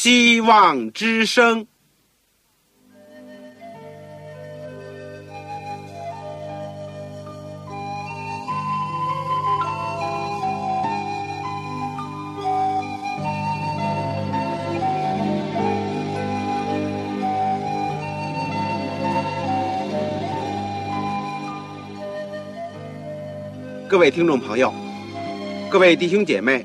希望之声。各位听众朋友，各位弟兄姐妹，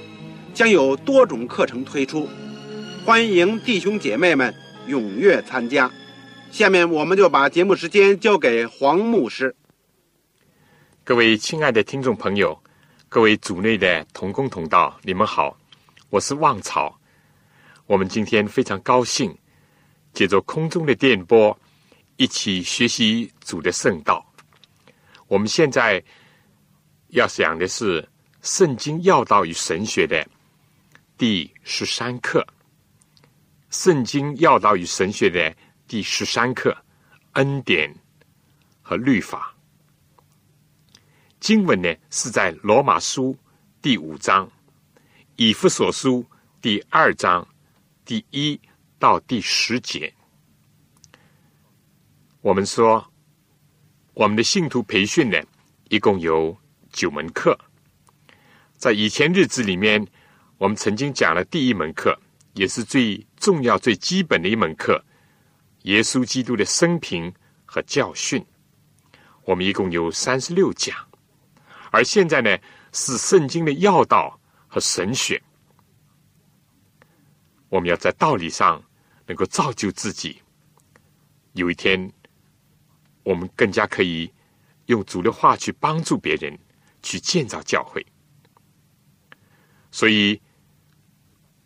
将有多种课程推出，欢迎弟兄姐妹们踊跃参加。下面我们就把节目时间交给黄牧师。各位亲爱的听众朋友，各位组内的同工同道，你们好，我是旺草。我们今天非常高兴，借着空中的电波，一起学习主的圣道。我们现在。要讲的是《圣经要道与神学》的第十三课，《圣经要道与神学》的第十三课，恩典和律法。经文呢是在罗马书第五章、以弗所书第二章第一到第十节。我们说，我们的信徒培训呢，一共有。九门课，在以前日子里面，我们曾经讲了第一门课，也是最重要、最基本的一门课——耶稣基督的生平和教训。我们一共有三十六讲，而现在呢，是圣经的要道和神学。我们要在道理上能够造就自己，有一天，我们更加可以用主的话去帮助别人。去建造教会，所以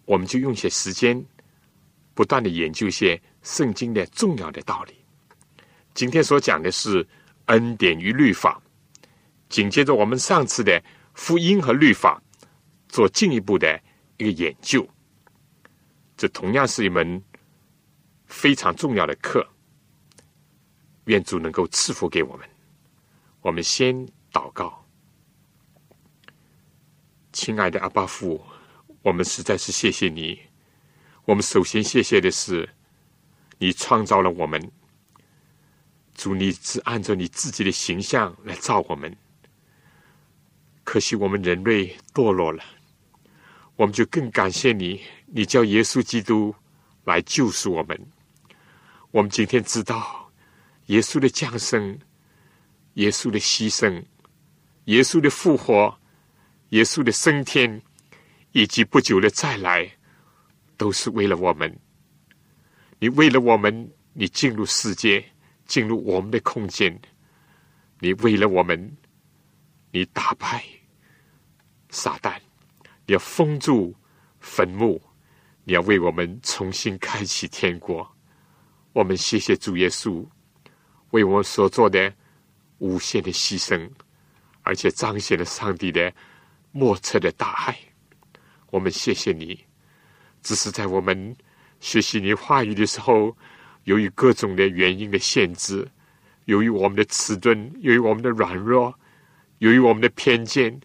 我们就用些时间，不断的研究些圣经的重要的道理。今天所讲的是恩典与律法，紧接着我们上次的福音和律法做进一步的一个研究。这同样是一门非常重要的课，愿主能够赐福给我们。我们先祷告。亲爱的阿巴父，我们实在是谢谢你。我们首先谢谢的是，你创造了我们，主，你只按照你自己的形象来造我们。可惜我们人类堕落了，我们就更感谢你，你叫耶稣基督来救赎我们。我们今天知道，耶稣的降生，耶稣的牺牲，耶稣的复活。耶稣的升天，以及不久的再来，都是为了我们。你为了我们，你进入世界，进入我们的空间。你为了我们，你打败撒旦，你要封住坟墓，你要为我们重新开启天国。我们谢谢主耶稣为我们所做的无限的牺牲，而且彰显了上帝的。莫测的大爱，我们谢谢你。只是在我们学习你话语的时候，由于各种的原因的限制，由于我们的迟钝，由于我们的软弱，由于我们的偏见，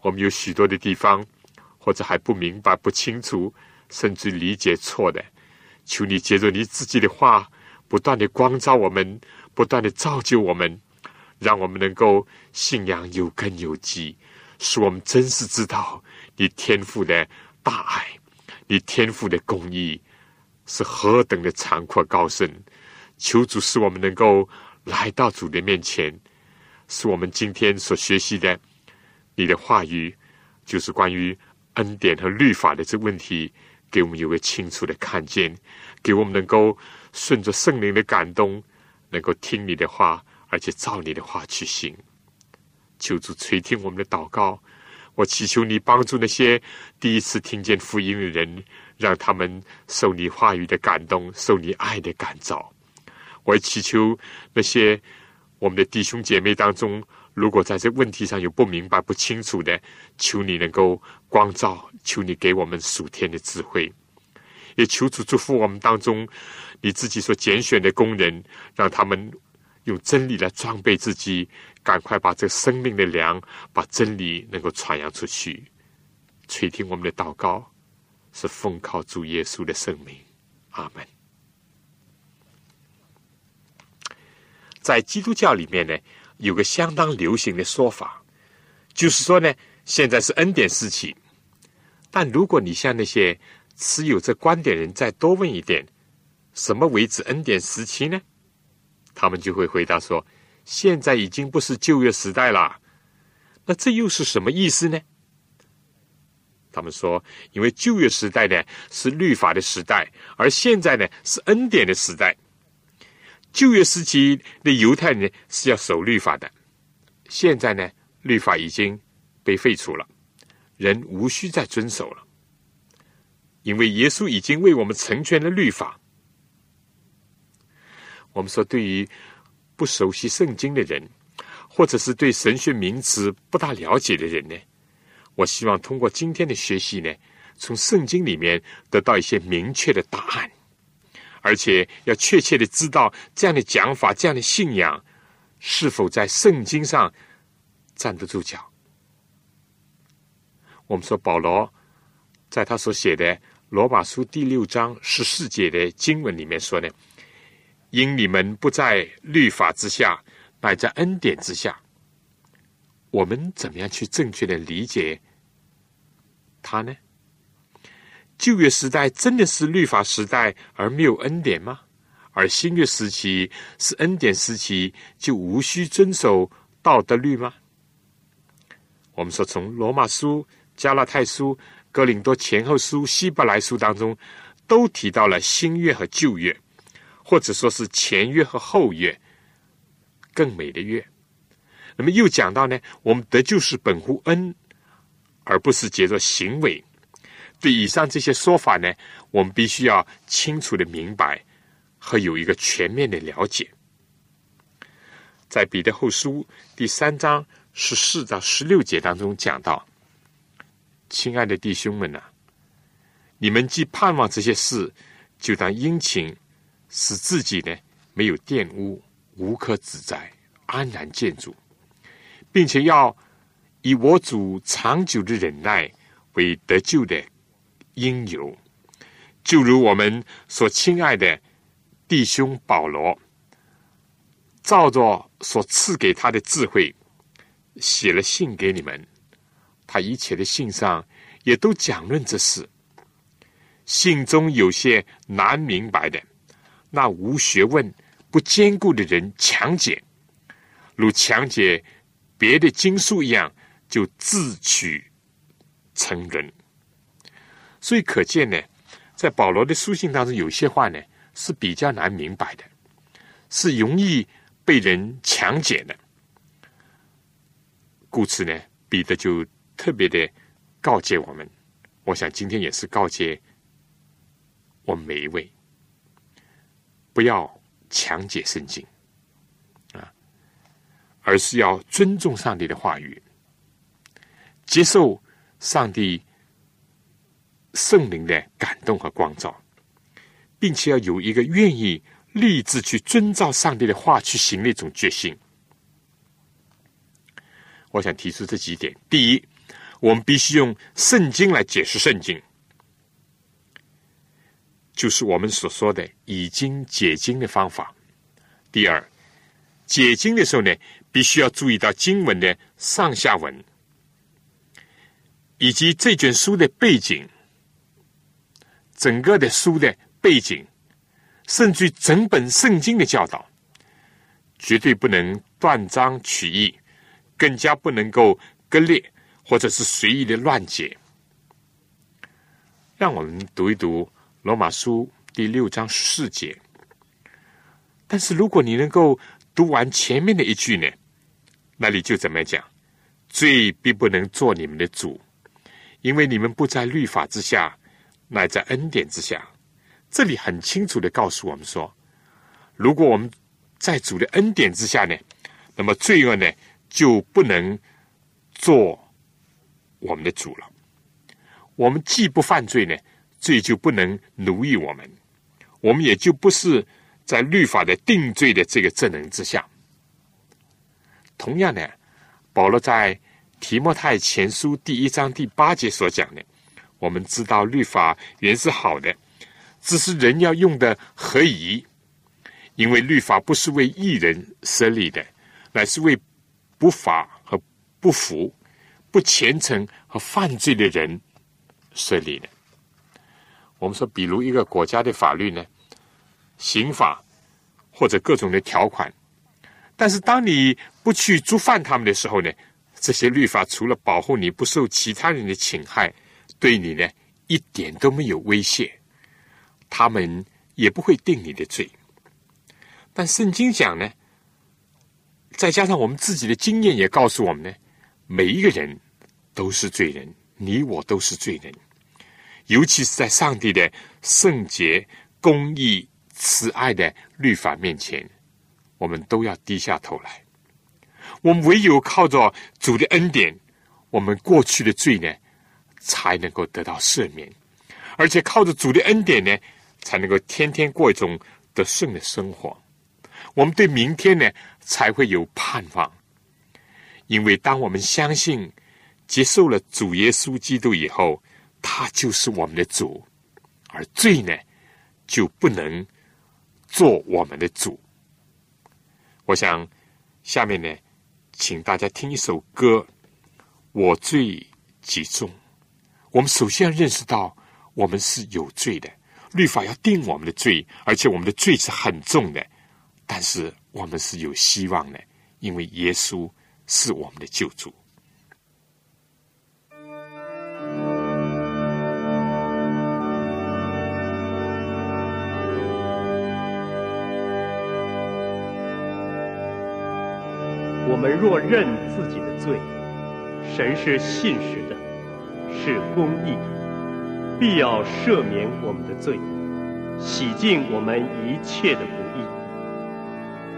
我们有许多的地方或者还不明白、不清楚，甚至理解错的。求你借着你自己的话，不断的光照我们，不断的造就我们，让我们能够信仰有根有基。使我们真实知道你天赋的大爱，你天赋的公义是何等的长阔高深。求主使我们能够来到主的面前，使我们今天所学习的你的话语，就是关于恩典和律法的这问题，给我们有个清楚的看见，给我们能够顺着圣灵的感动，能够听你的话，而且照你的话去行。求主垂听我们的祷告，我祈求你帮助那些第一次听见福音的人，让他们受你话语的感动，受你爱的感召。我也祈求那些我们的弟兄姐妹当中，如果在这问题上有不明白、不清楚的，求你能够光照，求你给我们属天的智慧，也求主祝福我们当中你自己所拣选的工人，让他们用真理来装备自己，赶快把这生命的粮，把真理能够传扬出去。垂听我们的祷告，是奉靠主耶稣的圣名，阿门。在基督教里面呢，有个相当流行的说法，就是说呢，现在是恩典时期。但如果你向那些持有这观点人再多问一点，什么为止恩典时期呢？他们就会回答说：现在已经不是旧约时代了。那这又是什么意思呢？他们说，因为旧约时代呢是律法的时代，而现在呢是恩典的时代。旧约时期的犹太人是要守律法的，现在呢，律法已经被废除了，人无需再遵守了，因为耶稣已经为我们成全了律法。我们说，对于不熟悉圣经的人，或者是对神学名词不大了解的人呢，我希望通过今天的学习呢，从圣经里面得到一些明确的答案。而且要确切的知道这样的讲法、这样的信仰是否在圣经上站得住脚。我们说保罗在他所写的罗马书第六章十四节的经文里面说呢：“因你们不在律法之下，乃在恩典之下。”我们怎么样去正确的理解他呢？旧约时代真的是律法时代而没有恩典吗？而新约时期是恩典时期，就无需遵守道德律吗？我们说，从罗马书、加拉太书、哥林多前后书、希伯来书当中，都提到了新约和旧约，或者说是前约和后约，更美的约。那么又讲到呢，我们得救是本乎恩，而不是结着行为。对以上这些说法呢，我们必须要清楚的明白和有一个全面的了解。在彼得后书第三章十四到十六节当中讲到：“亲爱的弟兄们呐，你们既盼望这些事，就当殷勤，使自己呢没有玷污，无可指摘，安然见主，并且要以我主长久的忍耐为得救的。”因由，就如我们所亲爱的弟兄保罗，照着所赐给他的智慧，写了信给你们。他一切的信上也都讲论这事。信中有些难明白的，那无学问、不坚固的人强解，如强解别的经书一样，就自取成人。所以可见呢，在保罗的书信当中，有些话呢是比较难明白的，是容易被人强解的。故此呢，彼得就特别的告诫我们，我想今天也是告诫我们每一位，不要强解圣经啊，而是要尊重上帝的话语，接受上帝。圣灵的感动和光照，并且要有一个愿意立志去遵照上帝的话去行的一种决心。我想提出这几点：第一，我们必须用圣经来解释圣经，就是我们所说的已经解经的方法；第二，解经的时候呢，必须要注意到经文的上下文，以及这卷书的背景。整个的书的背景，甚至整本圣经的教导，绝对不能断章取义，更加不能够割裂或者是随意的乱解。让我们读一读罗马书第六章四节。但是如果你能够读完前面的一句呢，那里就怎么讲？罪必不能做你们的主，因为你们不在律法之下。乃在恩典之下。这里很清楚的告诉我们说，如果我们在主的恩典之下呢，那么罪恶呢就不能做我们的主了。我们既不犯罪呢，罪就不能奴役我们，我们也就不是在律法的定罪的这个职能之下。同样呢，保罗在提摩太前书第一章第八节所讲的，我们知道律法原是好的。只是人要用的合宜，因为律法不是为一人设立的，乃是为不法和不服、不虔诚和犯罪的人设立的。我们说，比如一个国家的法律呢，刑法或者各种的条款，但是当你不去触犯他们的时候呢，这些律法除了保护你不受其他人的侵害，对你呢一点都没有威胁。他们也不会定你的罪，但圣经讲呢，再加上我们自己的经验也告诉我们呢，每一个人都是罪人，你我都是罪人，尤其是在上帝的圣洁、公义、慈爱的律法面前，我们都要低下头来。我们唯有靠着主的恩典，我们过去的罪呢，才能够得到赦免，而且靠着主的恩典呢。才能够天天过一种得胜的生活，我们对明天呢才会有盼望。因为当我们相信、接受了主耶稣基督以后，他就是我们的主，而罪呢就不能做我们的主。我想下面呢，请大家听一首歌，《我罪极重》。我们首先要认识到，我们是有罪的。律法要定我们的罪，而且我们的罪是很重的，但是我们是有希望的，因为耶稣是我们的救主。我们若认自己的罪，神是信实的，是公义的。必要赦免我们的罪，洗净我们一切的不义。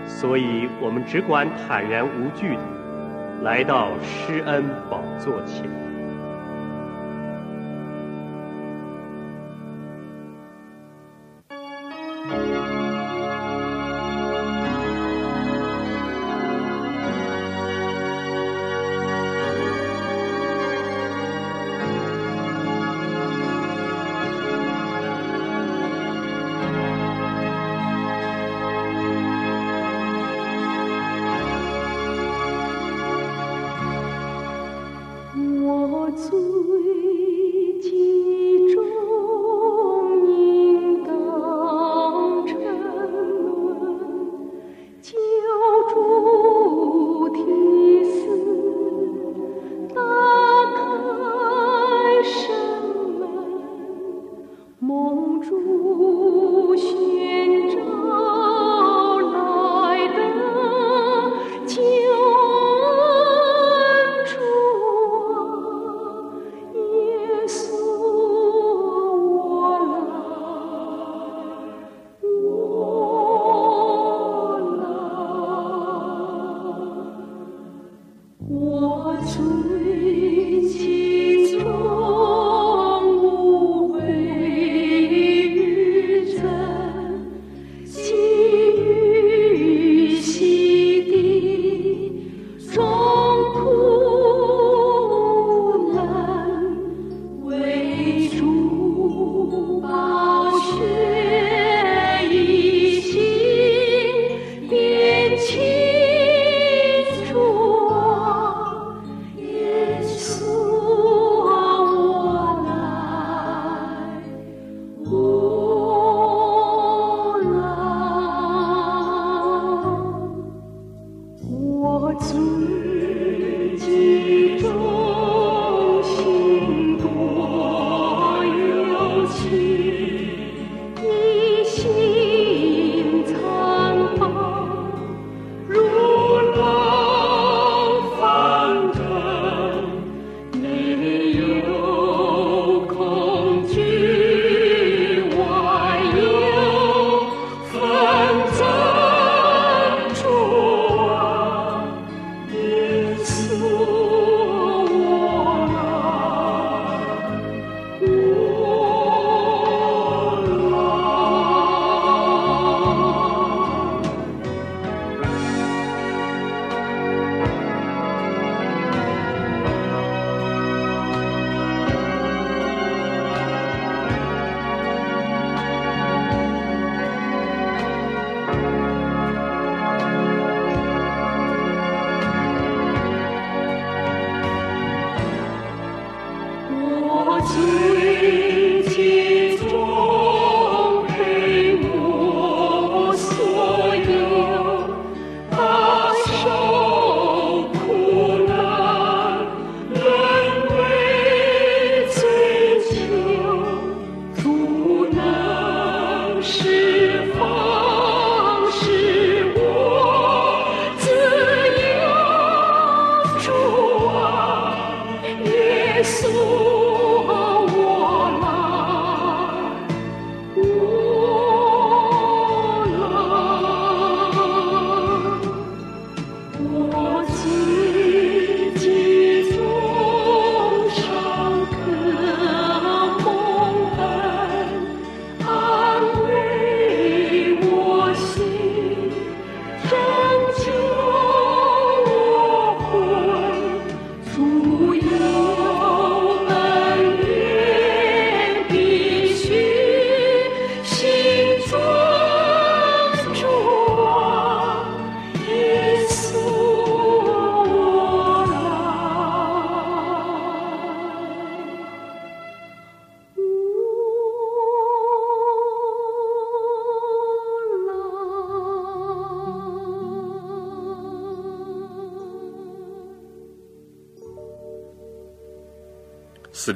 所以，我们只管坦然无惧的来到施恩宝座前。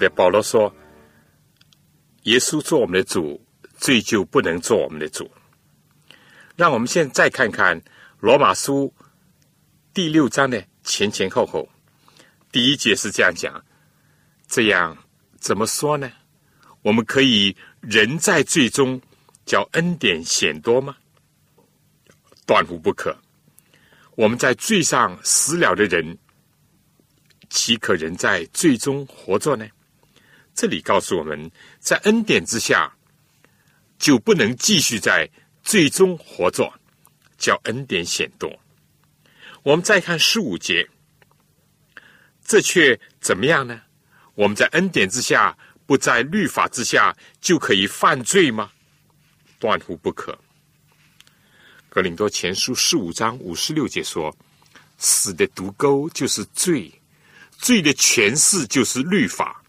的，保罗说，耶稣做我们的主，罪就不能做我们的主。让我们现在再看看罗马书第六章的前前后后。第一节是这样讲，这样怎么说呢？我们可以人在罪中，叫恩典显多吗？断乎不可。我们在罪上死了的人，岂可人在罪中活着呢？这里告诉我们，在恩典之下，就不能继续在最终活着，叫恩典显多。我们再看十五节，这却怎么样呢？我们在恩典之下。不在律法之下就可以犯罪吗？断乎不可。格林多前书十五章五十六节说：“死的毒钩就是罪，罪的权势就是律法。”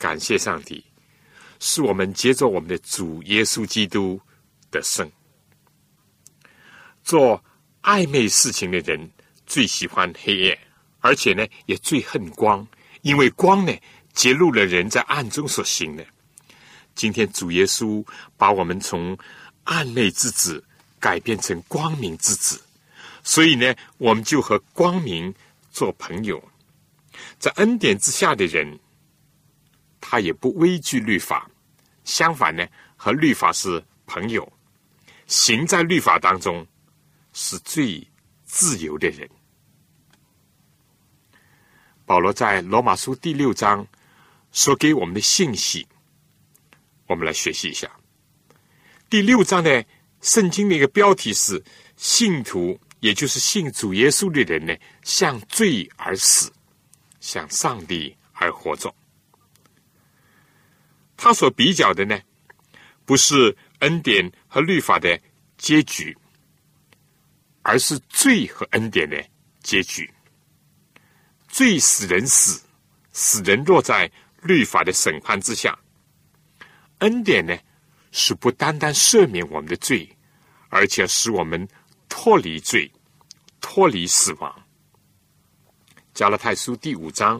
感谢上帝，是我们接着我们的主耶稣基督的圣。做暧昧事情的人最喜欢黑夜，而且呢，也最恨光，因为光呢。揭露了人在暗中所行的。今天主耶稣把我们从暗昧之子改变成光明之子，所以呢，我们就和光明做朋友。在恩典之下的人，他也不畏惧律法，相反呢，和律法是朋友。行在律法当中，是最自由的人。保罗在罗马书第六章。所给我们的信息，我们来学习一下。第六章呢圣经的一个标题是“信徒”，也就是信主耶稣的人呢，向罪而死，向上帝而活着。他所比较的呢，不是恩典和律法的结局，而是罪和恩典的结局。罪使人死，使人落在。律法的审判之下，恩典呢是不单单赦免我们的罪，而且使我们脱离罪、脱离死亡。加拉太书第五章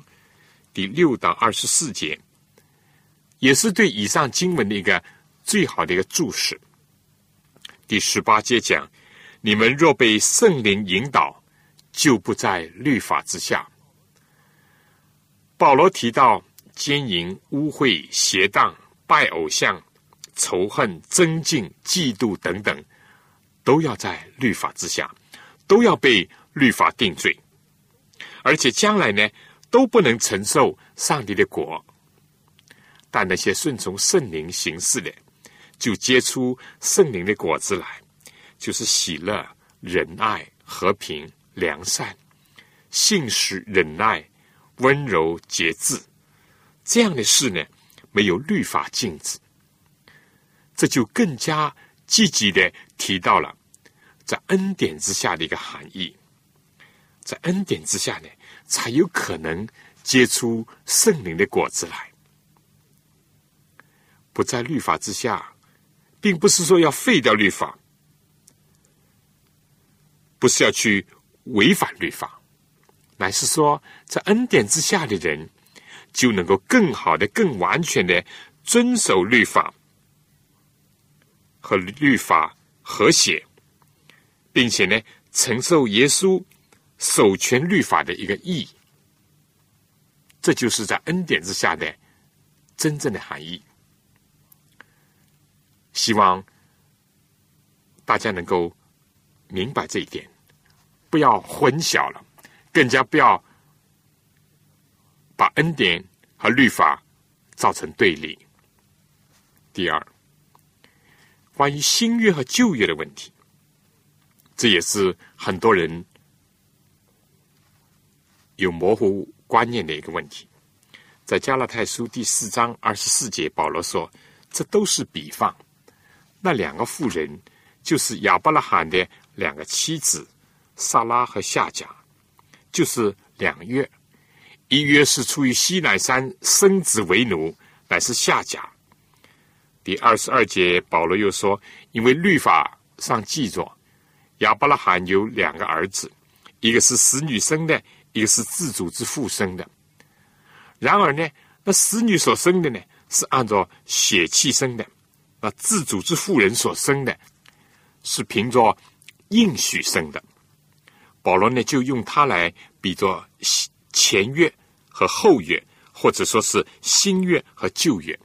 第六到二十四节，也是对以上经文的一个最好的一个注释。第十八节讲：你们若被圣灵引导，就不在律法之下。保罗提到。奸淫、污秽、邪荡、拜偶像、仇恨、增进、嫉妒等等，都要在律法之下，都要被律法定罪，而且将来呢，都不能承受上帝的果。但那些顺从圣灵行事的，就结出圣灵的果子来，就是喜乐、仁爱、和平、良善、信实、忍耐、温柔、节制。这样的事呢，没有律法禁止，这就更加积极的提到了在恩典之下的一个含义。在恩典之下呢，才有可能结出圣灵的果子来。不在律法之下，并不是说要废掉律法，不是要去违反律法，乃是说在恩典之下的人。就能够更好的、更完全的遵守律法和律法和谐，并且呢，承受耶稣守全律法的一个意义。这就是在恩典之下的真正的含义。希望大家能够明白这一点，不要混淆了，更加不要。把恩典和律法造成对立。第二，关于新约和旧约的问题，这也是很多人有模糊观念的一个问题。在加拉太书第四章二十四节，保罗说：“这都是比方。那两个妇人就是亚伯拉罕的两个妻子，萨拉和夏甲，就是两月。”一约是出于西乃山生子为奴，乃是夏甲。第二十二节，保罗又说：因为律法上记着，亚伯拉罕有两个儿子，一个是死女生的，一个是自主之父生的。然而呢，那死女所生的呢，是按照血气生的；那自主之妇人所生的，是凭着应许生的。保罗呢，就用它来比作前月和后月，或者说是新月和旧月。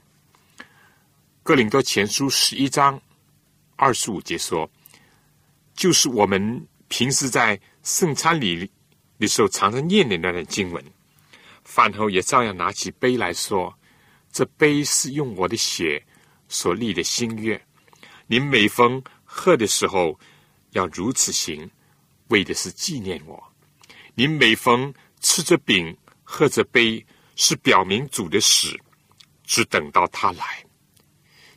哥林多前书十一章二十五节说，就是我们平时在圣餐里的时候常常念的那段经文。饭后也照样拿起杯来说：“这杯是用我的血所立的心愿。您每逢喝的时候，要如此行，为的是纪念我。您每逢吃着饼、喝着杯，是表明主的死，只等到他来。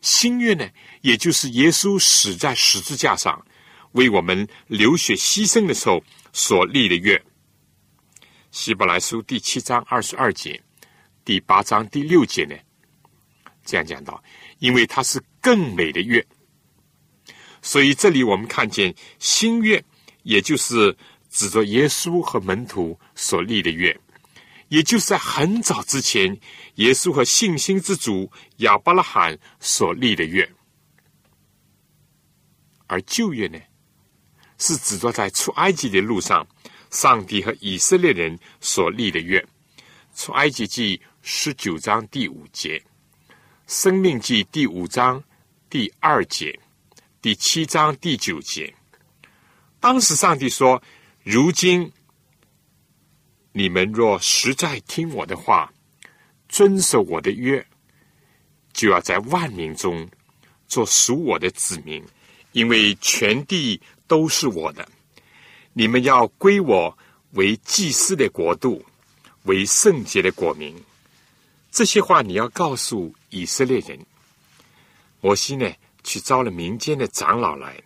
新约呢，也就是耶稣死在十字架上为我们流血牺牲的时候所立的愿。”希伯来书第七章二十二节，第八章第六节呢，这样讲到，因为它是更美的月，所以这里我们看见新月，也就是指着耶稣和门徒所立的月，也就是在很早之前，耶稣和信心之主亚伯拉罕所立的月，而旧月呢，是指着在出埃及的路上。上帝和以色列人所立的约，从埃及记十九章第五节，生命记第五章第二节，第七章第九节。当时上帝说：“如今你们若实在听我的话，遵守我的约，就要在万民中做属我的子民，因为全地都是我的。”你们要归我为祭司的国度，为圣洁的国民。这些话你要告诉以色列人。摩西呢，去招了民间的长老来，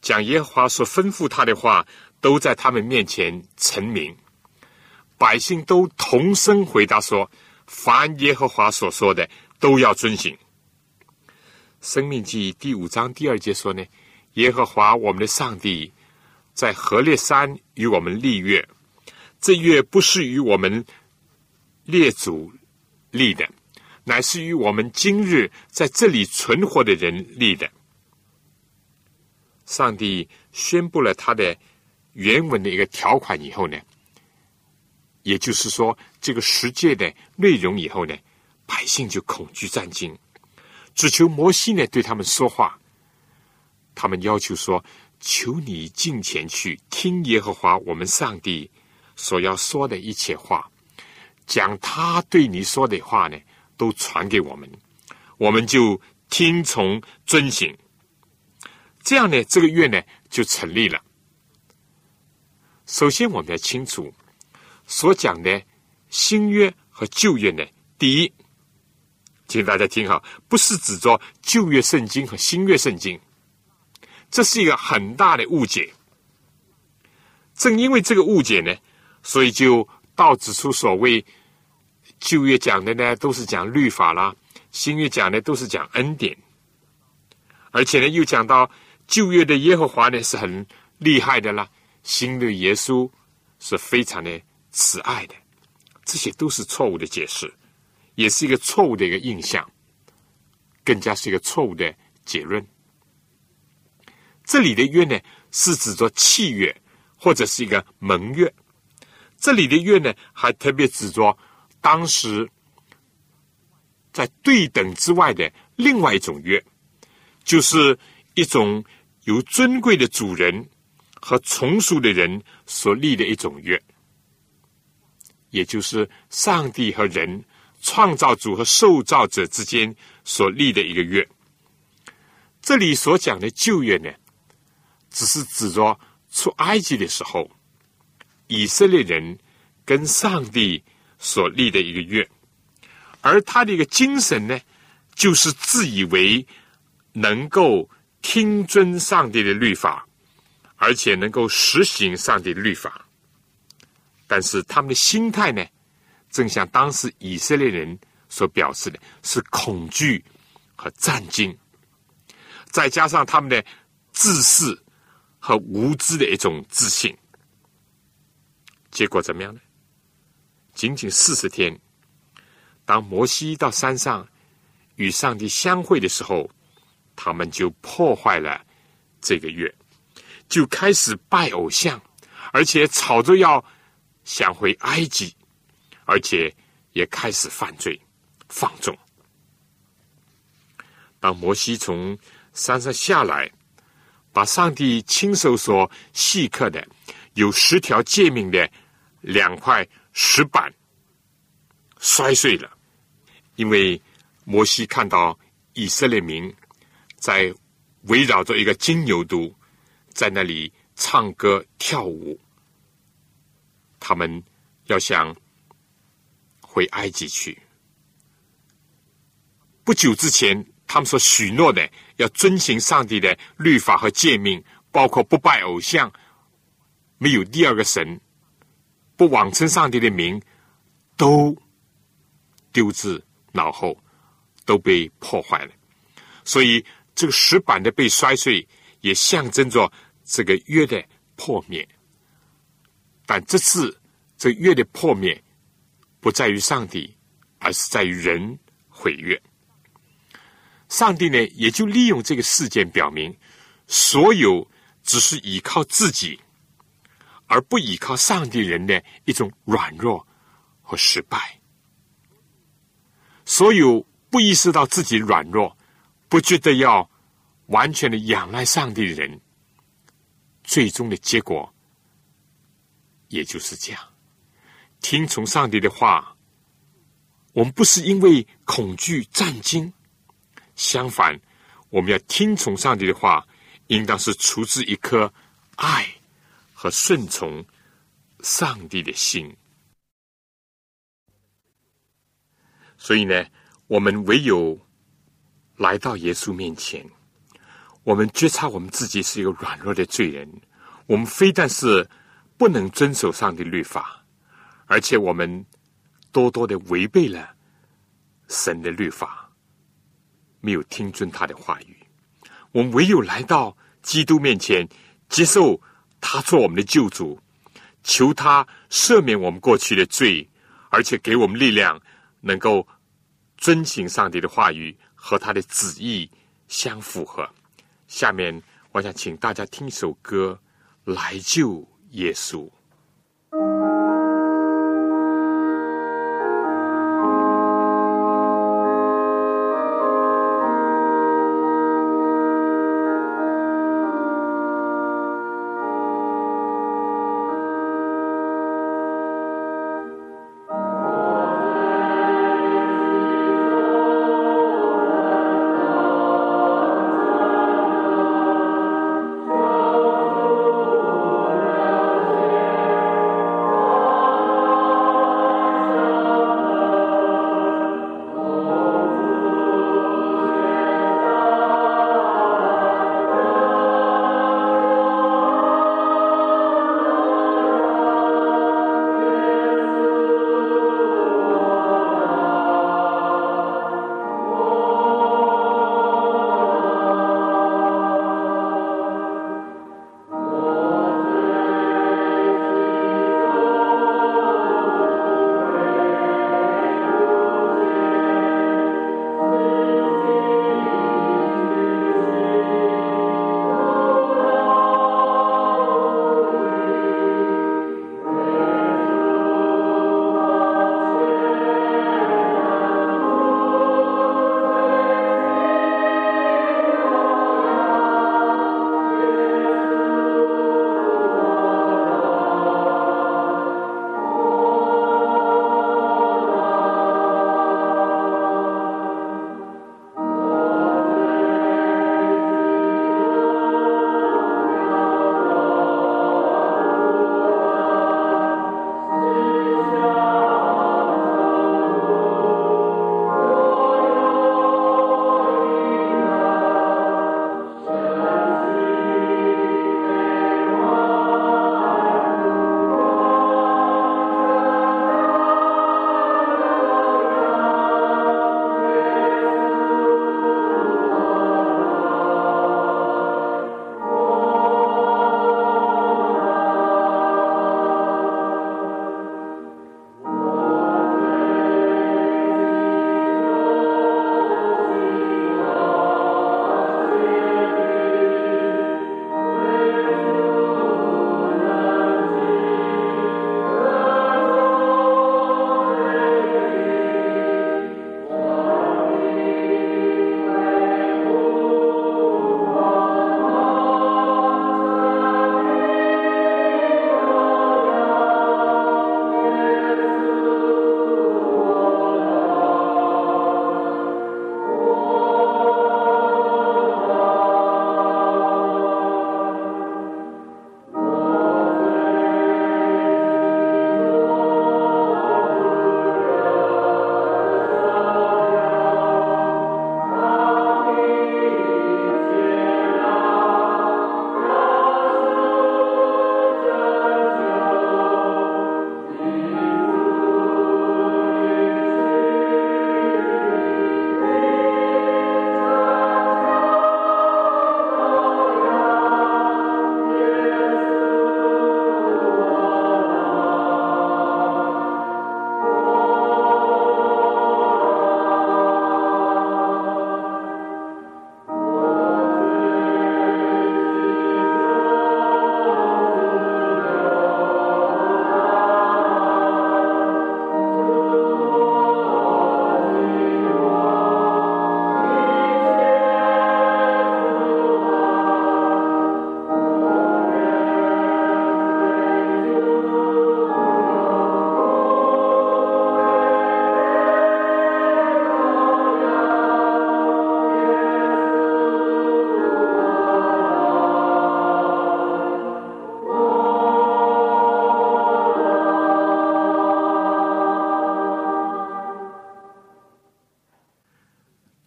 将耶和华所吩咐他的话，都在他们面前陈明。百姓都同声回答说：“凡耶和华所说的，都要遵行。”生命记第五章第二节说呢：“耶和华我们的上帝。”在何烈山与我们立约，这约不是与我们列祖立的，乃是与我们今日在这里存活的人立的。上帝宣布了他的原文的一个条款以后呢，也就是说，这个十诫的内容以后呢，百姓就恐惧战惊，只求摩西呢对他们说话。他们要求说。求你进前去听耶和华我们上帝所要说的一切话，讲他对你说的话呢，都传给我们，我们就听从遵行。这样呢，这个月呢就成立了。首先，我们要清楚所讲的新约和旧约呢，第一，请大家听好，不是指着旧约圣经和新约圣经。这是一个很大的误解。正因为这个误解呢，所以就导致出所谓旧约讲的呢，都是讲律法啦；新约讲的都是讲恩典。而且呢，又讲到旧约的耶和华呢是很厉害的啦，新的耶稣是非常的慈爱的。这些都是错误的解释，也是一个错误的一个印象，更加是一个错误的结论。这里的约呢，是指着契约或者是一个盟约。这里的约呢，还特别指着当时在对等之外的另外一种约，就是一种由尊贵的主人和从属的人所立的一种约，也就是上帝和人、创造主和受造者之间所立的一个约。这里所讲的旧约呢？只是指着出埃及的时候，以色列人跟上帝所立的一个愿，而他的一个精神呢，就是自以为能够听遵上帝的律法，而且能够实行上帝的律法。但是他们的心态呢，正像当时以色列人所表示的，是恐惧和战惊，再加上他们的自私。和无知的一种自信，结果怎么样呢？仅仅四十天，当摩西到山上与上帝相会的时候，他们就破坏了这个月，就开始拜偶像，而且吵着要想回埃及，而且也开始犯罪放纵。当摩西从山上下来，把上帝亲手所细刻的有十条诫命的两块石板摔碎了，因为摩西看到以色列民在围绕着一个金牛犊在那里唱歌跳舞，他们要想回埃及去。不久之前。他们所许诺的要遵行上帝的律法和诫命，包括不拜偶像、没有第二个神、不妄称上帝的名，都丢之脑后，都被破坏了。所以，这个石板的被摔碎，也象征着这个约的破灭。但这次这约的破灭，不在于上帝，而是在于人毁约。上帝呢，也就利用这个事件表明，所有只是依靠自己，而不依靠上帝人的一种软弱和失败。所有不意识到自己软弱，不觉得要完全的仰赖上帝的人，最终的结果也就是这样：听从上帝的话，我们不是因为恐惧战惊。相反，我们要听从上帝的话，应当是出自一颗爱和顺从上帝的心。所以呢，我们唯有来到耶稣面前，我们觉察我们自己是一个软弱的罪人。我们非但是不能遵守上帝律法，而且我们多多的违背了神的律法。没有听遵他的话语，我们唯有来到基督面前，接受他做我们的救主，求他赦免我们过去的罪，而且给我们力量，能够遵行上帝的话语和他的旨意相符合。下面，我想请大家听一首歌，来救耶稣。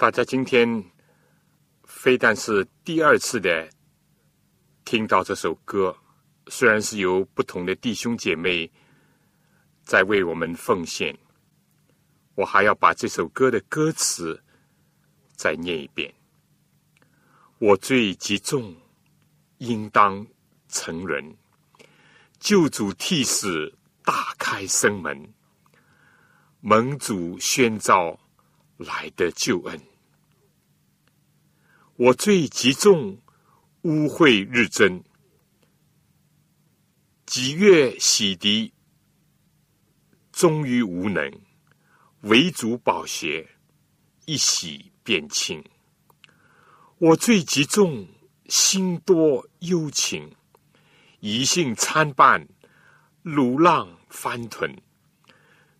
大家今天非但是第二次的听到这首歌，虽然是由不同的弟兄姐妹在为我们奉献，我还要把这首歌的歌词再念一遍。我罪极重，应当成人。救主替死，大开生门，盟主宣召来的救恩。我罪极重，污秽日增，几月洗涤，终于无能。唯主宝血，一洗便清。我罪极重，心多忧情。疑性参半，鲁浪翻腾，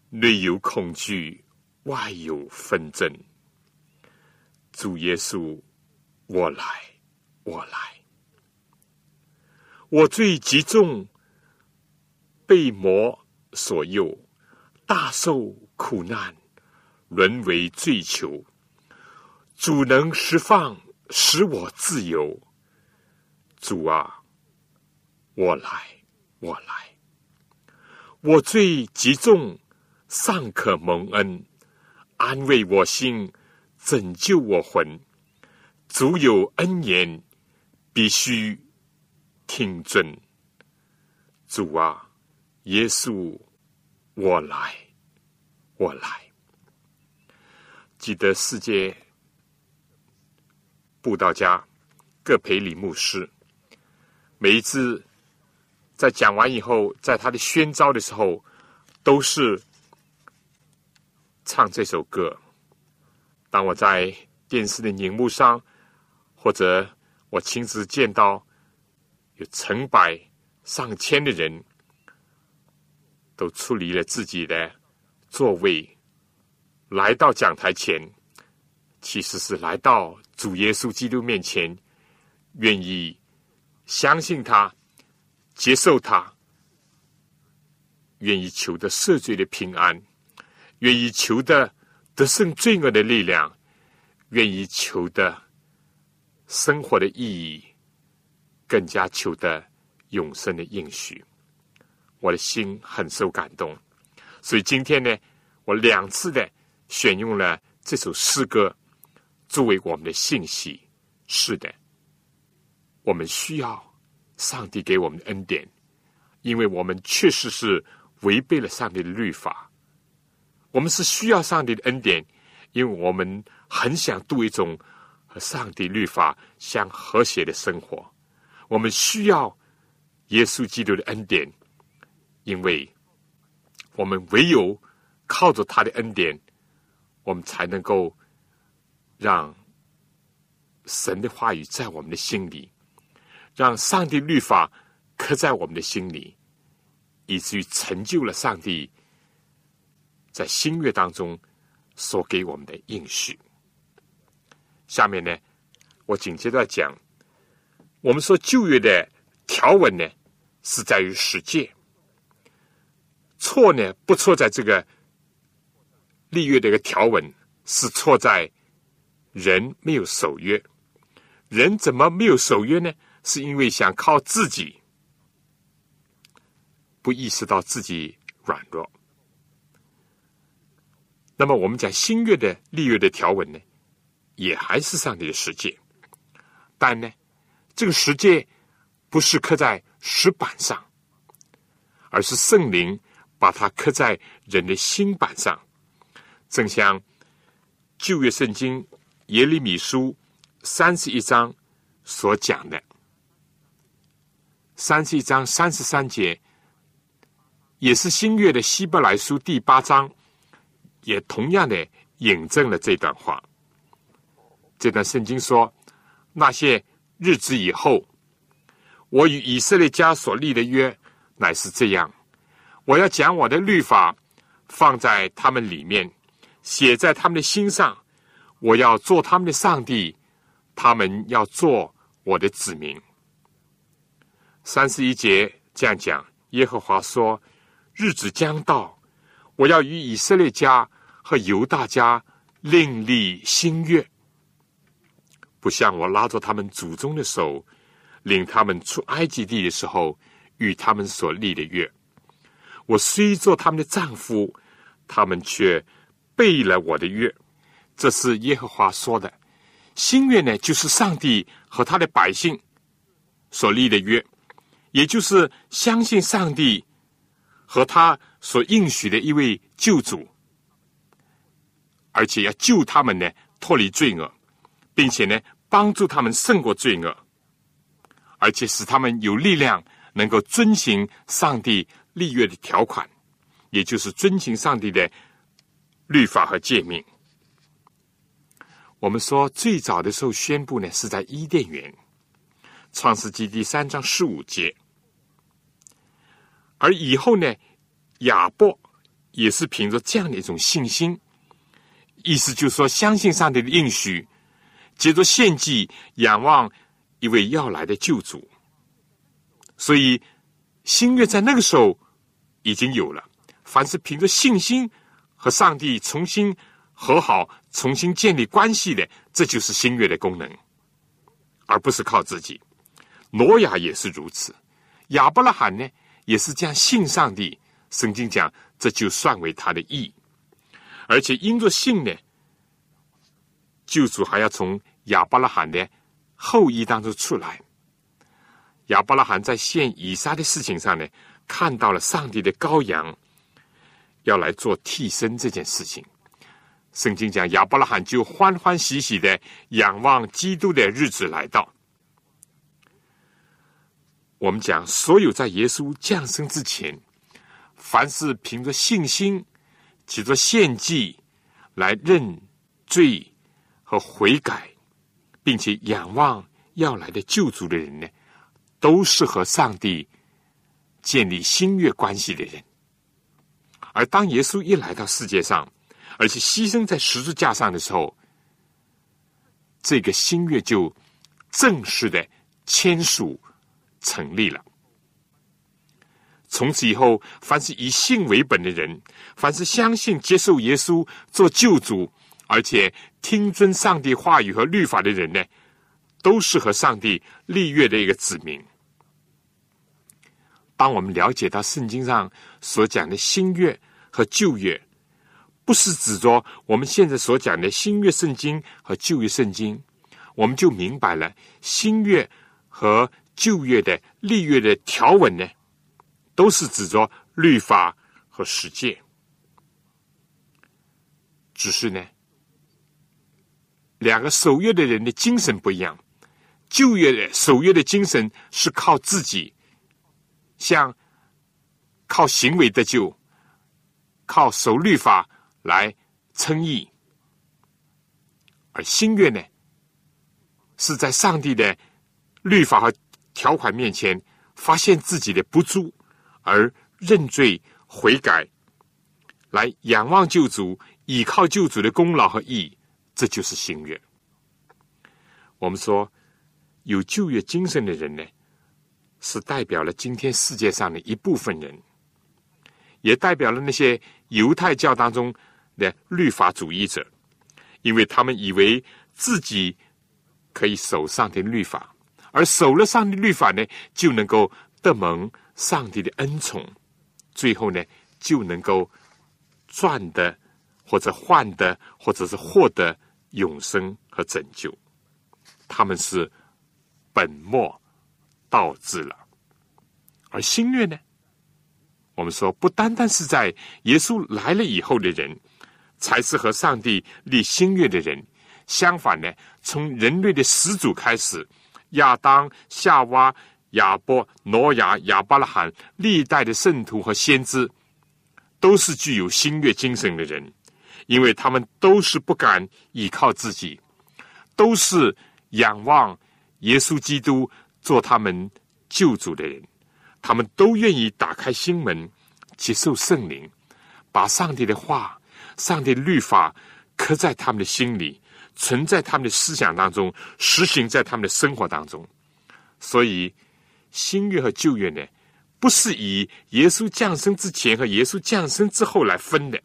内有恐惧，外有纷争。主耶稣，我来，我来。我罪极重，被魔所诱，大受苦难，沦为罪囚。主能释放，使我自由。主啊！我来，我来，我罪极重，尚可蒙恩，安慰我心，拯救我魂。足有恩言，必须听尊。主啊，耶稣，我来，我来。记得世界布道家各培理牧师，每一次。在讲完以后，在他的宣召的时候，都是唱这首歌。当我在电视的荧幕上，或者我亲自见到有成百上千的人，都出离了自己的座位，来到讲台前，其实是来到主耶稣基督面前，愿意相信他。接受他，愿意求得赦罪的平安，愿意求得得胜罪恶的力量，愿意求得生活的意义，更加求得永生的应许。我的心很受感动，所以今天呢，我两次的选用了这首诗歌作为我们的信息。是的，我们需要。上帝给我们的恩典，因为我们确实是违背了上帝的律法。我们是需要上帝的恩典，因为我们很想度一种和上帝律法相和谐的生活。我们需要耶稣基督的恩典，因为我们唯有靠着他的恩典，我们才能够让神的话语在我们的心里。让上帝律法刻在我们的心里，以至于成就了上帝在新约当中所给我们的应许。下面呢，我紧接着讲，我们说旧约的条文呢是在于实践，错呢不错在这个立约的一个条文，是错在人没有守约。人怎么没有守约呢？是因为想靠自己，不意识到自己软弱。那么我们讲新约的立约的条文呢，也还是上帝的世界，但呢，这个世界不是刻在石板上，而是圣灵把它刻在人的心板上。正像旧约圣经耶利米书三十一章所讲的。三十一章三十三节，也是新月的希伯来书第八章，也同样的引证了这段话。这段圣经说：“那些日子以后，我与以色列家所立的约乃是这样：我要将我的律法放在他们里面，写在他们的心上。我要做他们的上帝，他们要做我的子民。”三十一节这样讲：耶和华说，日子将到，我要与以色列家和犹大家另立新约。不像我拉着他们祖宗的手，领他们出埃及地的时候，与他们所立的约。我虽做他们的丈夫，他们却背了我的约。这是耶和华说的。新约呢，就是上帝和他的百姓所立的约，也就是相信上帝和他所应许的一位救主，而且要救他们呢，脱离罪恶，并且呢。帮助他们胜过罪恶，而且使他们有力量，能够遵行上帝立约的条款，也就是遵行上帝的律法和诫命。我们说最早的时候宣布呢，是在伊甸园，创世纪第三章十五节，而以后呢，亚伯也是凭着这样的一种信心，意思就是说相信上帝的应许。借着献祭，仰望一位要来的救主。所以新约在那个时候已经有了。凡是凭着信心和上帝重新和好、重新建立关系的，这就是新约的功能，而不是靠自己。挪亚也是如此，亚伯拉罕呢也是这样信上帝。圣经讲，这就算为他的义，而且因着信呢。救主还要从亚伯拉罕的后裔当中出来。亚伯拉罕在献以撒的事情上呢，看到了上帝的羔羊要来做替身这件事情。圣经讲，亚伯拉罕就欢欢喜喜的仰望基督的日子来到。我们讲，所有在耶稣降生之前，凡是凭着信心起着献祭来认罪。和悔改，并且仰望要来的救主的人呢，都是和上帝建立新约关系的人。而当耶稣一来到世界上，而且牺牲在十字架上的时候，这个新约就正式的签署成立了。从此以后，凡是以信为本的人，凡是相信接受耶稣做救主。而且听尊上帝话语和律法的人呢，都是和上帝立约的一个子民。当我们了解到圣经上所讲的新约和旧约，不是指着我们现在所讲的新约圣经和旧约圣经，我们就明白了新约和旧约的立约的条文呢，都是指着律法和实践。只是呢。两个守约的人的精神不一样，旧约的守约的精神是靠自己，像靠行为得救，靠守律法来称义；而新约呢，是在上帝的律法和条款面前发现自己的不足，而认罪悔改，来仰望救主，倚靠救主的功劳和义。这就是新约。我们说有旧约精神的人呢，是代表了今天世界上的一部分人，也代表了那些犹太教当中的律法主义者，因为他们以为自己可以守上帝的律法，而守了上帝律法呢，就能够得蒙上帝的恩宠，最后呢，就能够赚的或者换的或者是获得。永生和拯救，他们是本末倒置了。而新约呢？我们说，不单单是在耶稣来了以后的人，才是和上帝立新约的人。相反呢，从人类的始祖开始，亚当、夏娃、亚伯、挪亚、亚伯拉罕，历代的圣徒和先知，都是具有新约精神的人。因为他们都是不敢依靠自己，都是仰望耶稣基督做他们救主的人，他们都愿意打开心门，接受圣灵，把上帝的话、上帝的律法刻在他们的心里，存在他们的思想当中，实行在他们的生活当中。所以，新约和旧约呢，不是以耶稣降生之前和耶稣降生之后来分的。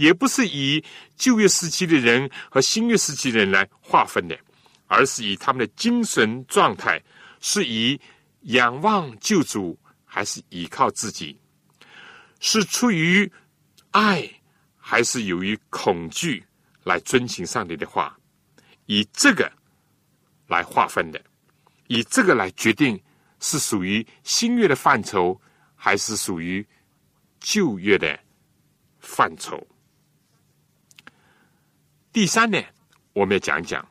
也不是以旧约时期的人和新约时期的人来划分的，而是以他们的精神状态是以仰望救主，还是依靠自己？是出于爱，还是由于恐惧来遵行上帝的话？以这个来划分的，以这个来决定是属于新约的范畴，还是属于旧约的范畴。第三呢，我们要讲讲，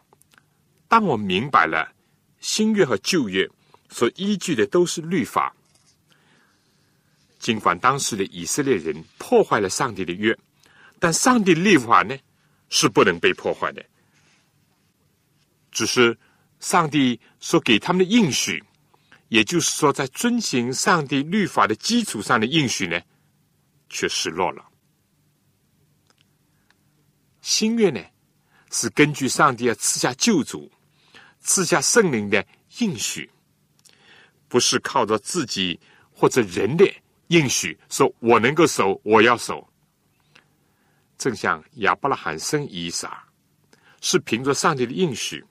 当我明白了新约和旧约所依据的都是律法，尽管当时的以色列人破坏了上帝的约，但上帝的律法呢是不能被破坏的。只是上帝所给他们的应许，也就是说，在遵行上帝律法的基础上的应许呢，却失落了。新约呢，是根据上帝要赐下救主、赐下圣灵的应许，不是靠着自己或者人的应许，说我能够守，我要守。正像亚伯拉罕生以撒，是凭着上帝的应许，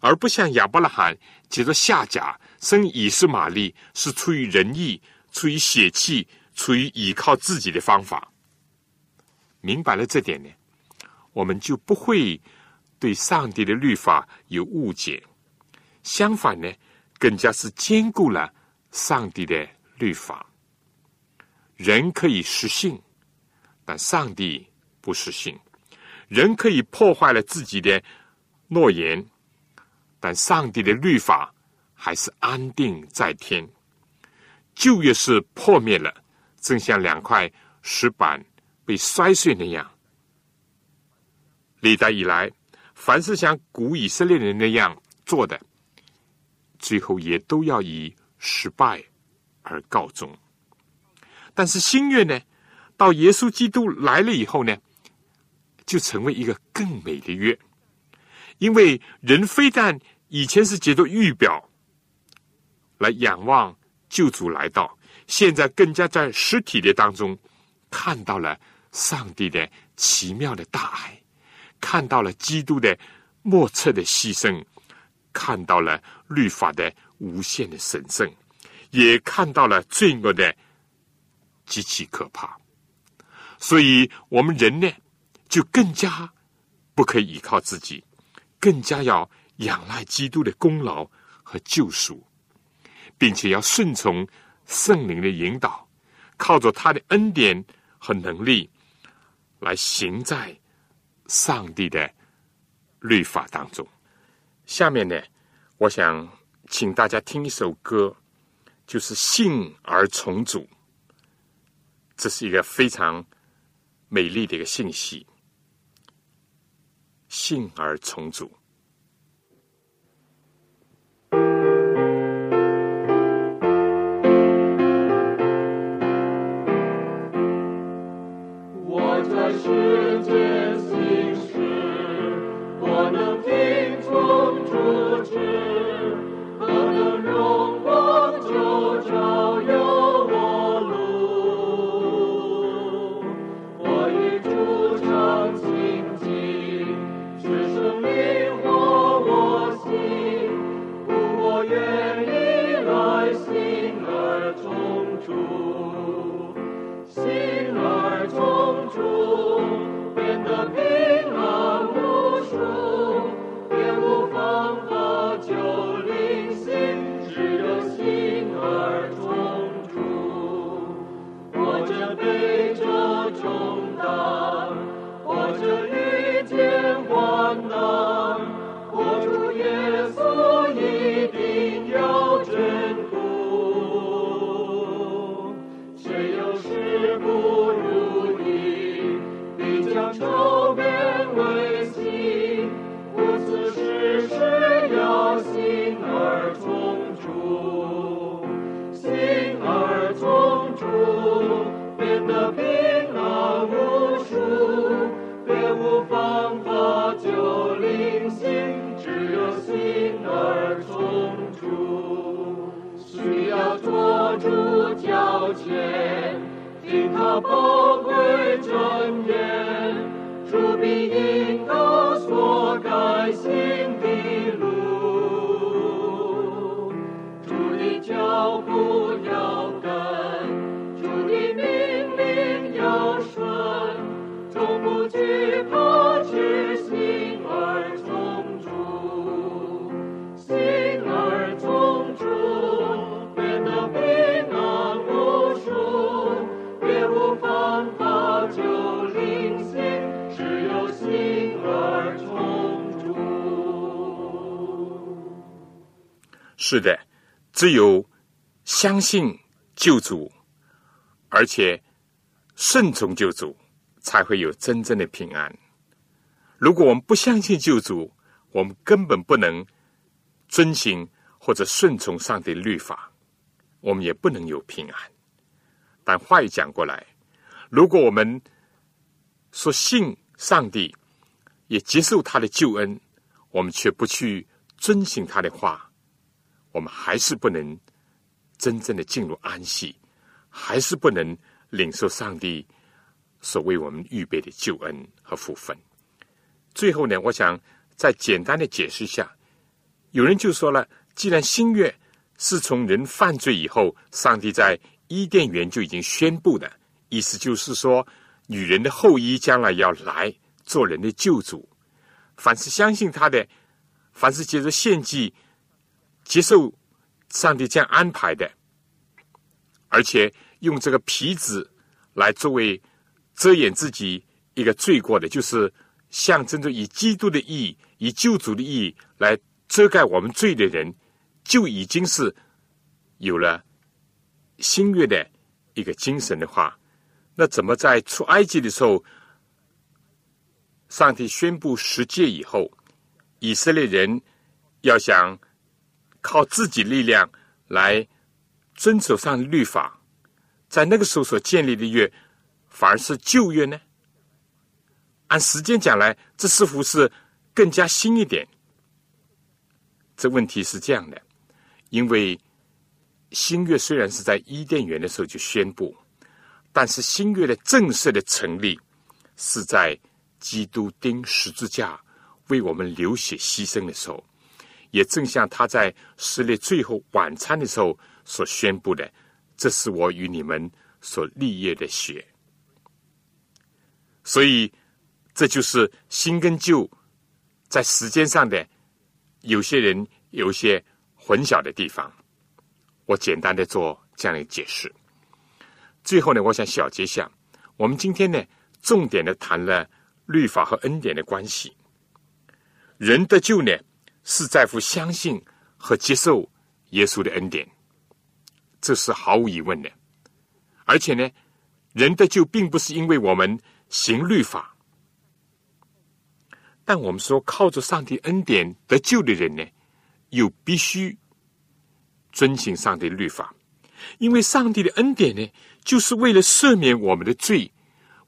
而不像亚伯拉罕接着夏甲生以斯玛利，是出于仁义、出于血气、出于依靠自己的方法。明白了这点呢？我们就不会对上帝的律法有误解，相反呢，更加是兼顾了上帝的律法。人可以失信，但上帝不失信；人可以破坏了自己的诺言，但上帝的律法还是安定在天。旧约是破灭了，正像两块石板被摔碎那样。历代以来，凡是像古以色列人那样做的，最后也都要以失败而告终。但是新约呢，到耶稣基督来了以后呢，就成为一个更美的约。因为人非但以前是借着预表来仰望救主来到，现在更加在实体的当中看到了上帝的奇妙的大爱。看到了基督的莫测的牺牲，看到了律法的无限的神圣，也看到了罪恶的极其可怕。所以，我们人呢，就更加不可以依靠自己，更加要仰赖基督的功劳和救赎，并且要顺从圣灵的引导，靠着他的恩典和能力来行在。上帝的律法当中，下面呢，我想请大家听一首歌，就是“信而从主”。这是一个非常美丽的一个信息，“信而从主”。是的，只有相信救主，而且顺从救主，才会有真正的平安。如果我们不相信救主，我们根本不能遵行或者顺从上帝的律法，我们也不能有平安。但话又讲过来，如果我们说信上帝，也接受他的救恩，我们却不去遵行他的话，我们还是不能真正的进入安息，还是不能领受上帝所为我们预备的救恩和福分。最后呢，我想再简单的解释一下。有人就说了，既然新约是从人犯罪以后，上帝在伊甸园就已经宣布的，意思就是说，女人的后裔将来要来做人的救主。凡是相信他的，凡是接着献祭、接受上帝这样安排的，而且用这个皮子来作为遮掩自己一个罪过的，就是。象征着以基督的意义、以救主的意义来遮盖我们罪的人，就已经是有了新约的一个精神的话，那怎么在出埃及的时候，上帝宣布十诫以后，以色列人要想靠自己力量来遵守上律法，在那个时候所建立的约，反而是旧约呢？按时间讲来，这似乎是更加新一点。这问题是这样的，因为新月虽然是在伊甸园的时候就宣布，但是新月的正式的成立是在基督钉十字架为我们流血牺牲的时候，也正像他在撕裂最后晚餐的时候所宣布的：“这是我与你们所立业的血。”所以。这就是新跟旧在时间上的有些人有些混淆的地方。我简单的做这样的解释。最后呢，我想小结一下，我们今天呢，重点的谈了律法和恩典的关系。人的救呢，是在乎相信和接受耶稣的恩典，这是毫无疑问的。而且呢，人的救并不是因为我们行律法。但我们说，靠着上帝恩典得救的人呢，又必须遵行上帝律法，因为上帝的恩典呢，就是为了赦免我们的罪，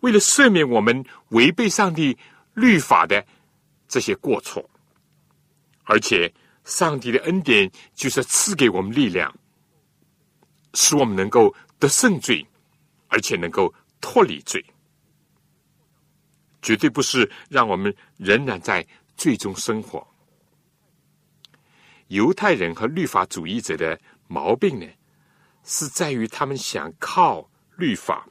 为了赦免我们违背上帝律法的这些过错，而且上帝的恩典就是赐给我们力量，使我们能够得胜罪，而且能够脱离罪。绝对不是让我们仍然在最终生活。犹太人和律法主义者的毛病呢，是在于他们想靠律法，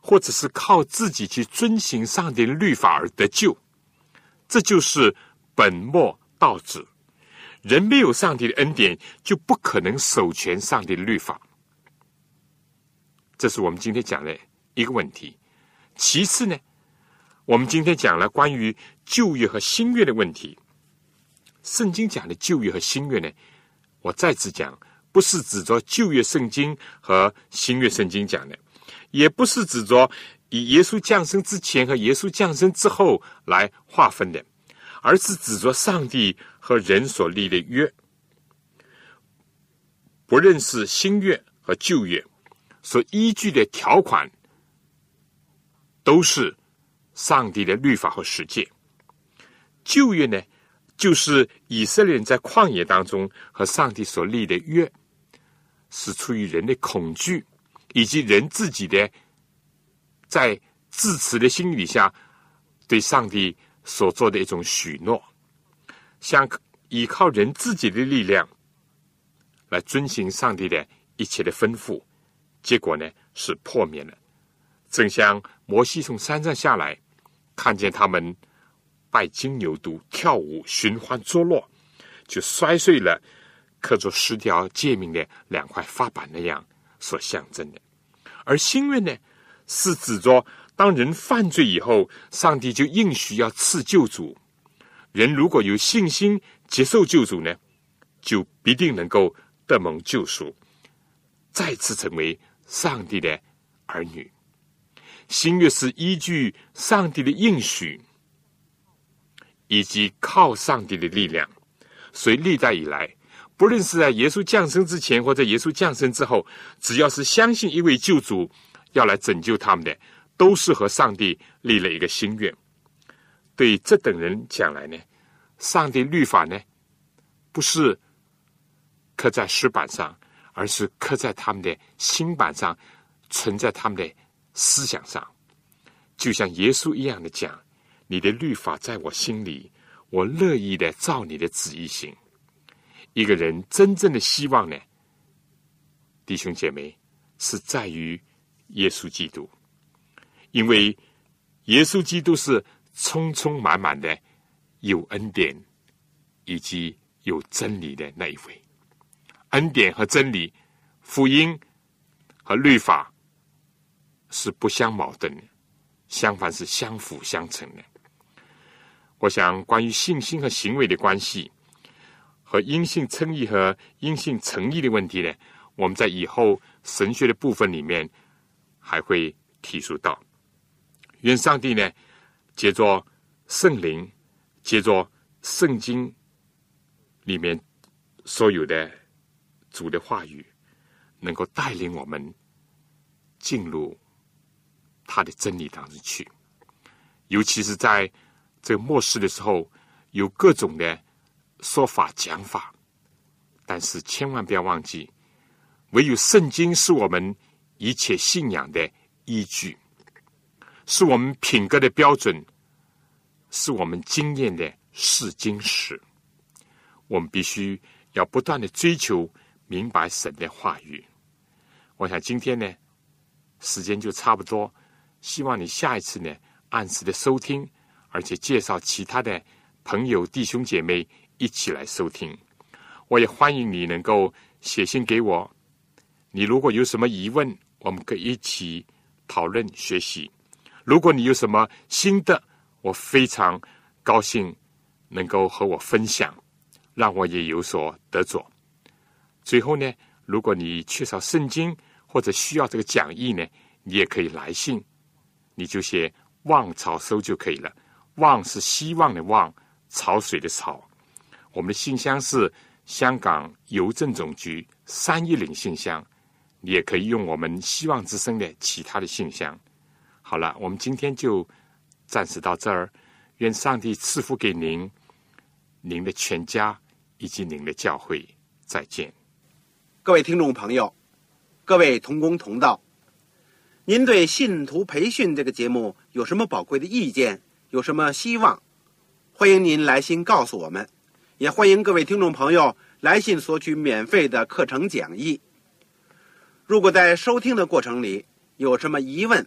或者是靠自己去遵行上帝的律法而得救。这就是本末倒置。人没有上帝的恩典，就不可能守全上帝的律法。这是我们今天讲的一个问题。其次呢？我们今天讲了关于旧约和新约的问题。圣经讲的旧约和新约呢，我再次讲，不是指着旧约圣经和新约圣经讲的，也不是指着以耶稣降生之前和耶稣降生之后来划分的，而是指着上帝和人所立的约。不认识新约和旧约所依据的条款，都是。上帝的律法和实践，旧约呢，就是以色列人在旷野当中和上帝所立的约，是出于人的恐惧以及人自己的在自持的心理下对上帝所做的一种许诺，想依靠人自己的力量来遵行上帝的一切的吩咐，结果呢是破灭了。正像摩西从山上下来。看见他们拜金牛犊、跳舞、寻欢作乐，就摔碎了刻着十条诫命的两块发板那样所象征的。而心愿呢，是指着当人犯罪以后，上帝就应许要赐救主。人如果有信心接受救主呢，就必定能够得蒙救赎，再次成为上帝的儿女。新约是依据上帝的应许，以及靠上帝的力量，所以历代以来，不论是在耶稣降生之前，或者耶稣降生之后，只要是相信一位救主要来拯救他们的，都是和上帝立了一个心愿。对这等人讲来呢，上帝律法呢，不是刻在石板上，而是刻在他们的心板上，存在他们的。思想上，就像耶稣一样的讲：“你的律法在我心里，我乐意的照你的旨意行。”一个人真正的希望呢，弟兄姐妹，是在于耶稣基督，因为耶稣基督是充充满满的有恩典以及有真理的那一位。恩典和真理，福音和律法。是不相矛盾的，相反是相辅相成的。我想，关于信心和行为的关系，和因信称义和因信诚义的问题呢，我们在以后神学的部分里面还会提出到。愿上帝呢，借着圣灵，借着圣经里面所有的主的话语，能够带领我们进入。他的真理当中去，尤其是在这个末世的时候，有各种的说法讲法，但是千万不要忘记，唯有圣经是我们一切信仰的依据，是我们品格的标准，是我们经验的试金石。我们必须要不断的追求明白神的话语。我想今天呢，时间就差不多。希望你下一次呢，按时的收听，而且介绍其他的朋友、弟兄姐妹一起来收听。我也欢迎你能够写信给我。你如果有什么疑问，我们可以一起讨论学习。如果你有什么心得，我非常高兴能够和我分享，让我也有所得着。最后呢，如果你缺少圣经或者需要这个讲义呢，你也可以来信。你就写“望潮收”就可以了。望是希望的望，潮水的潮。我们的信箱是香港邮政总局三一零信箱。你也可以用我们希望之声的其他的信箱。好了，我们今天就暂时到这儿。愿上帝赐福给您、您的全家以及您的教会。再见，各位听众朋友，各位同工同道。您对信徒培训这个节目有什么宝贵的意见？有什么希望？欢迎您来信告诉我们，也欢迎各位听众朋友来信索取免费的课程讲义。如果在收听的过程里有什么疑问，